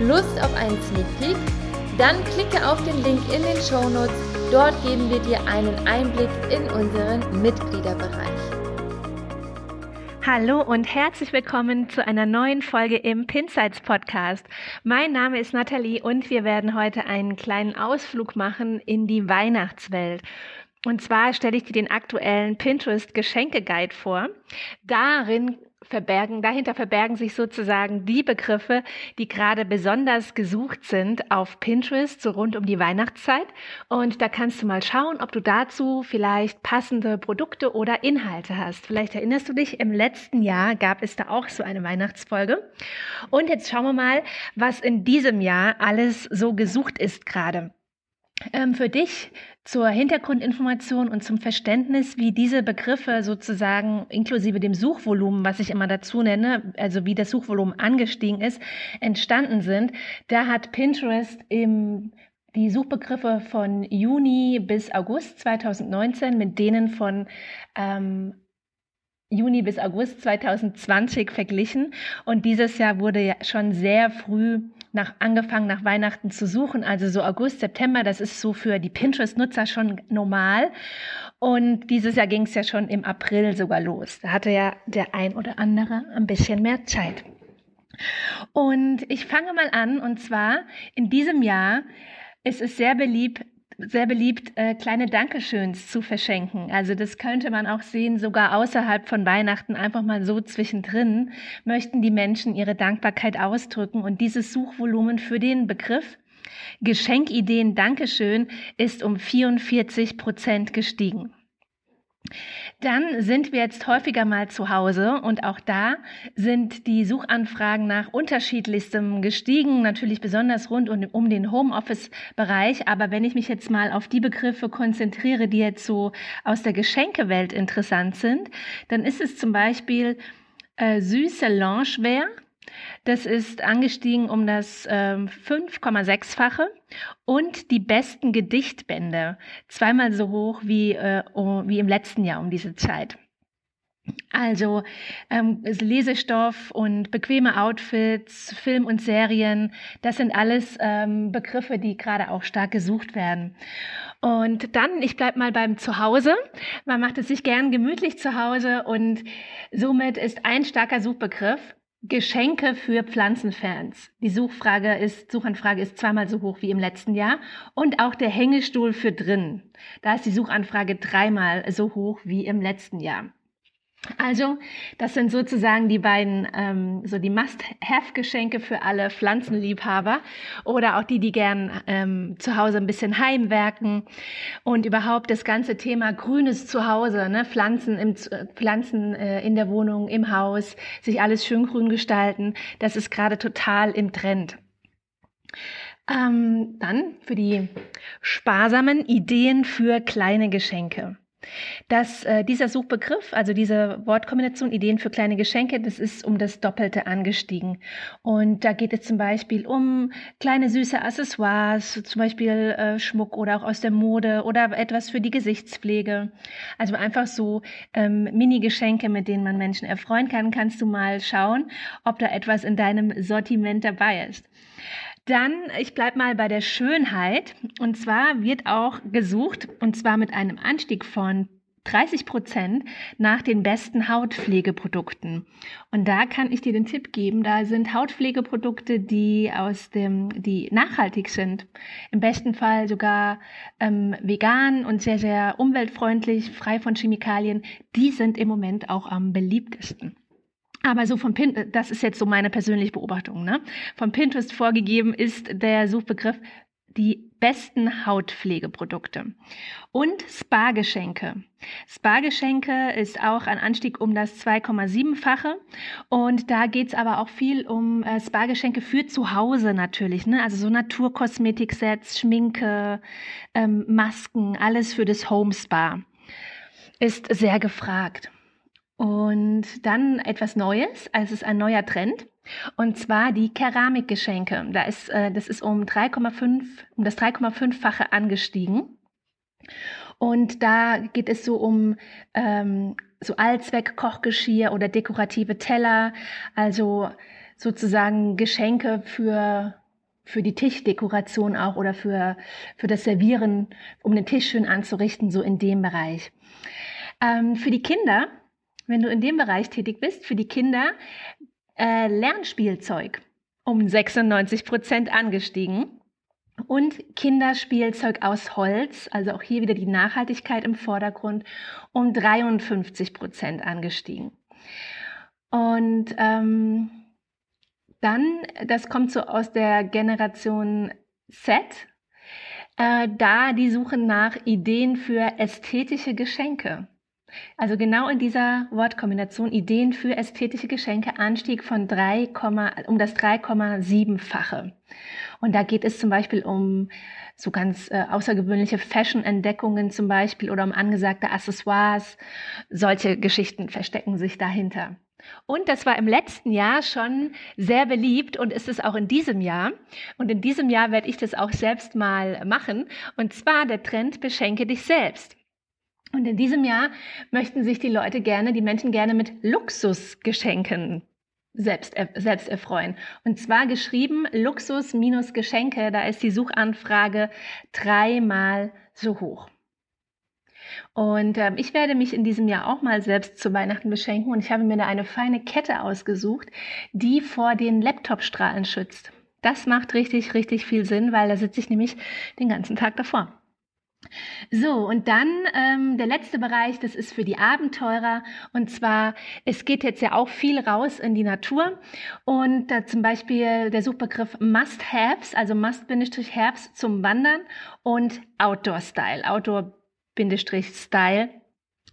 Lust auf einen Sneak Peek? Dann klicke auf den Link in den Show Notes. Dort geben wir dir einen Einblick in unseren Mitgliederbereich. Hallo und herzlich willkommen zu einer neuen Folge im Pinsights Podcast. Mein Name ist Nathalie und wir werden heute einen kleinen Ausflug machen in die Weihnachtswelt. Und zwar stelle ich dir den aktuellen Pinterest Geschenke Guide vor. Darin verbergen, dahinter verbergen sich sozusagen die Begriffe, die gerade besonders gesucht sind auf Pinterest, so rund um die Weihnachtszeit. Und da kannst du mal schauen, ob du dazu vielleicht passende Produkte oder Inhalte hast. Vielleicht erinnerst du dich, im letzten Jahr gab es da auch so eine Weihnachtsfolge. Und jetzt schauen wir mal, was in diesem Jahr alles so gesucht ist gerade. Ähm, für dich zur Hintergrundinformation und zum Verständnis, wie diese Begriffe sozusagen inklusive dem Suchvolumen, was ich immer dazu nenne, also wie das Suchvolumen angestiegen ist, entstanden sind. Da hat Pinterest im die Suchbegriffe von Juni bis August 2019 mit denen von ähm, Juni bis August 2020 verglichen. Und dieses Jahr wurde ja schon sehr früh nach, angefangen, nach Weihnachten zu suchen. Also so August, September, das ist so für die Pinterest-Nutzer schon normal. Und dieses Jahr ging es ja schon im April sogar los. Da hatte ja der ein oder andere ein bisschen mehr Zeit. Und ich fange mal an, und zwar in diesem Jahr ist es sehr beliebt, sehr beliebt, äh, kleine Dankeschöns zu verschenken. Also das könnte man auch sehen, sogar außerhalb von Weihnachten, einfach mal so zwischendrin, möchten die Menschen ihre Dankbarkeit ausdrücken. Und dieses Suchvolumen für den Begriff Geschenkideen Dankeschön ist um 44 Prozent gestiegen. Dann sind wir jetzt häufiger mal zu Hause und auch da sind die Suchanfragen nach unterschiedlichstem gestiegen, natürlich besonders rund um den Homeoffice-Bereich. Aber wenn ich mich jetzt mal auf die Begriffe konzentriere, die jetzt so aus der Geschenkewelt interessant sind, dann ist es zum Beispiel äh, süße Loungewear das ist angestiegen um das ähm, 5,6-fache und die besten Gedichtbände zweimal so hoch wie, äh, wie im letzten Jahr um diese Zeit. Also ähm, Lesestoff und bequeme Outfits, Film und Serien, das sind alles ähm, Begriffe, die gerade auch stark gesucht werden. Und dann, ich bleib mal beim Zuhause. Man macht es sich gern gemütlich zu Hause und somit ist ein starker Suchbegriff Geschenke für Pflanzenfans. Die Suchfrage ist, Suchanfrage ist zweimal so hoch wie im letzten Jahr. Und auch der Hängestuhl für drin. Da ist die Suchanfrage dreimal so hoch wie im letzten Jahr. Also, das sind sozusagen die beiden, ähm, so die Must-Have-Geschenke für alle Pflanzenliebhaber oder auch die, die gern ähm, zu Hause ein bisschen heimwerken und überhaupt das ganze Thema grünes Zuhause, ne? Pflanzen, im, Pflanzen äh, in der Wohnung, im Haus, sich alles schön grün gestalten, das ist gerade total im Trend. Ähm, dann für die sparsamen Ideen für kleine Geschenke. Das, äh, dieser Suchbegriff, also diese Wortkombination Ideen für kleine Geschenke, das ist um das Doppelte angestiegen. Und da geht es zum Beispiel um kleine süße Accessoires, zum Beispiel äh, Schmuck oder auch aus der Mode oder etwas für die Gesichtspflege. Also einfach so ähm, Mini-Geschenke, mit denen man Menschen erfreuen kann. Kannst du mal schauen, ob da etwas in deinem Sortiment dabei ist. Dann, ich bleibe mal bei der Schönheit. Und zwar wird auch gesucht, und zwar mit einem Anstieg von 30 Prozent nach den besten Hautpflegeprodukten. Und da kann ich dir den Tipp geben, da sind Hautpflegeprodukte, die aus dem, die nachhaltig sind. Im besten Fall sogar ähm, vegan und sehr, sehr umweltfreundlich, frei von Chemikalien. Die sind im Moment auch am beliebtesten. Aber so von Pinterest, das ist jetzt so meine persönliche Beobachtung, ne? Von Pinterest vorgegeben ist der Suchbegriff die besten Hautpflegeprodukte und Spa-Geschenke. Spa-Geschenke ist auch ein Anstieg um das 2,7-fache und da geht es aber auch viel um äh, Spa-Geschenke für zu Hause natürlich, ne? also so Naturkosmetik-Sets, Schminke, ähm, Masken, alles für das Home Spa ist sehr gefragt. Und dann etwas Neues, also es ist ein neuer Trend. Und zwar die Keramikgeschenke. Da ist, äh, das ist um 3,5, um das 3,5-fache angestiegen. Und da geht es so um ähm, so Allzweck-Kochgeschirr oder dekorative Teller, also sozusagen Geschenke für für die Tischdekoration auch oder für, für das Servieren, um den Tisch schön anzurichten, so in dem Bereich. Ähm, für die Kinder, wenn du in dem Bereich tätig bist, für die Kinder äh, Lernspielzeug um 96 Prozent angestiegen und Kinderspielzeug aus Holz, also auch hier wieder die Nachhaltigkeit im Vordergrund, um 53 Prozent angestiegen. Und ähm, dann, das kommt so aus der Generation Z, äh, da die suchen nach Ideen für ästhetische Geschenke. Also genau in dieser Wortkombination Ideen für ästhetische Geschenke Anstieg von 3, um das 3,7-fache. Und da geht es zum Beispiel um so ganz äh, außergewöhnliche Fashion-Entdeckungen zum Beispiel oder um angesagte Accessoires. Solche Geschichten verstecken sich dahinter. Und das war im letzten Jahr schon sehr beliebt und ist es auch in diesem Jahr. Und in diesem Jahr werde ich das auch selbst mal machen. Und zwar der Trend Beschenke dich selbst. Und in diesem Jahr möchten sich die Leute gerne, die Menschen gerne mit Luxusgeschenken selbst, selbst erfreuen. Und zwar geschrieben Luxus minus Geschenke, da ist die Suchanfrage dreimal so hoch. Und äh, ich werde mich in diesem Jahr auch mal selbst zu Weihnachten beschenken und ich habe mir da eine feine Kette ausgesucht, die vor den Laptopstrahlen schützt. Das macht richtig, richtig viel Sinn, weil da sitze ich nämlich den ganzen Tag davor. So, und dann ähm, der letzte Bereich, das ist für die Abenteurer. Und zwar, es geht jetzt ja auch viel raus in die Natur. Und da zum Beispiel der Suchbegriff Must-Haves, also Must-Haves zum Wandern und Outdoor-Style, Outdoor-Style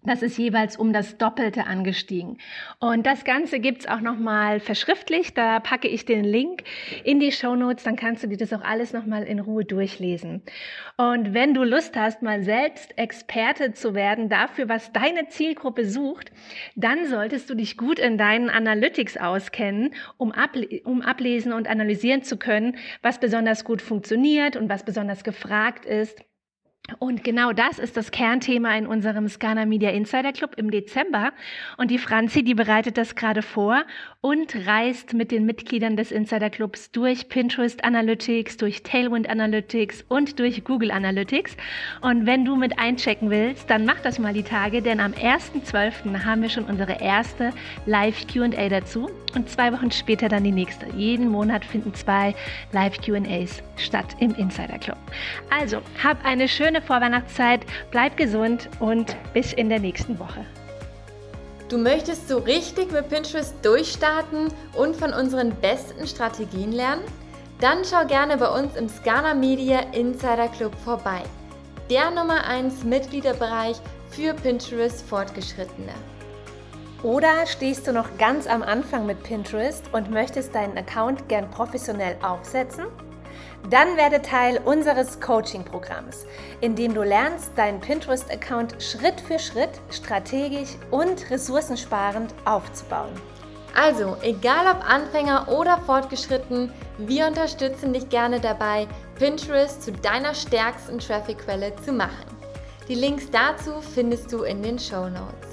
das ist jeweils um das Doppelte angestiegen. Und das Ganze gibt's auch nochmal verschriftlicht. Da packe ich den Link in die Show Notes, dann kannst du dir das auch alles nochmal in Ruhe durchlesen. Und wenn du Lust hast, mal selbst Experte zu werden dafür, was deine Zielgruppe sucht, dann solltest du dich gut in deinen Analytics auskennen, um, able um ablesen und analysieren zu können, was besonders gut funktioniert und was besonders gefragt ist und genau das ist das Kernthema in unserem Scana Media Insider Club im Dezember. Und die Franzi, die bereitet das gerade vor und reist mit den Mitgliedern des Insider Clubs durch Pinterest Analytics, durch Tailwind Analytics und durch Google Analytics. Und wenn du mit einchecken willst, dann mach das mal die Tage, denn am 1.12. haben wir schon unsere erste Live Q&A dazu und zwei Wochen später dann die nächste. Jeden Monat finden zwei Live Q&As statt im Insider Club. Also, hab eine schöne schöne Vorweihnachtszeit, bleib gesund und bis in der nächsten Woche. Du möchtest so richtig mit Pinterest durchstarten und von unseren besten Strategien lernen? Dann schau gerne bei uns im Scana Media Insider Club vorbei. Der Nummer 1 Mitgliederbereich für Pinterest Fortgeschrittene. Oder stehst du noch ganz am Anfang mit Pinterest und möchtest deinen Account gern professionell aufsetzen? Dann werde Teil unseres Coaching-Programms, in dem du lernst, deinen Pinterest-Account Schritt für Schritt strategisch und ressourcensparend aufzubauen. Also, egal ob Anfänger oder fortgeschritten, wir unterstützen dich gerne dabei, Pinterest zu deiner stärksten Traffic-Quelle zu machen. Die Links dazu findest du in den Show Notes.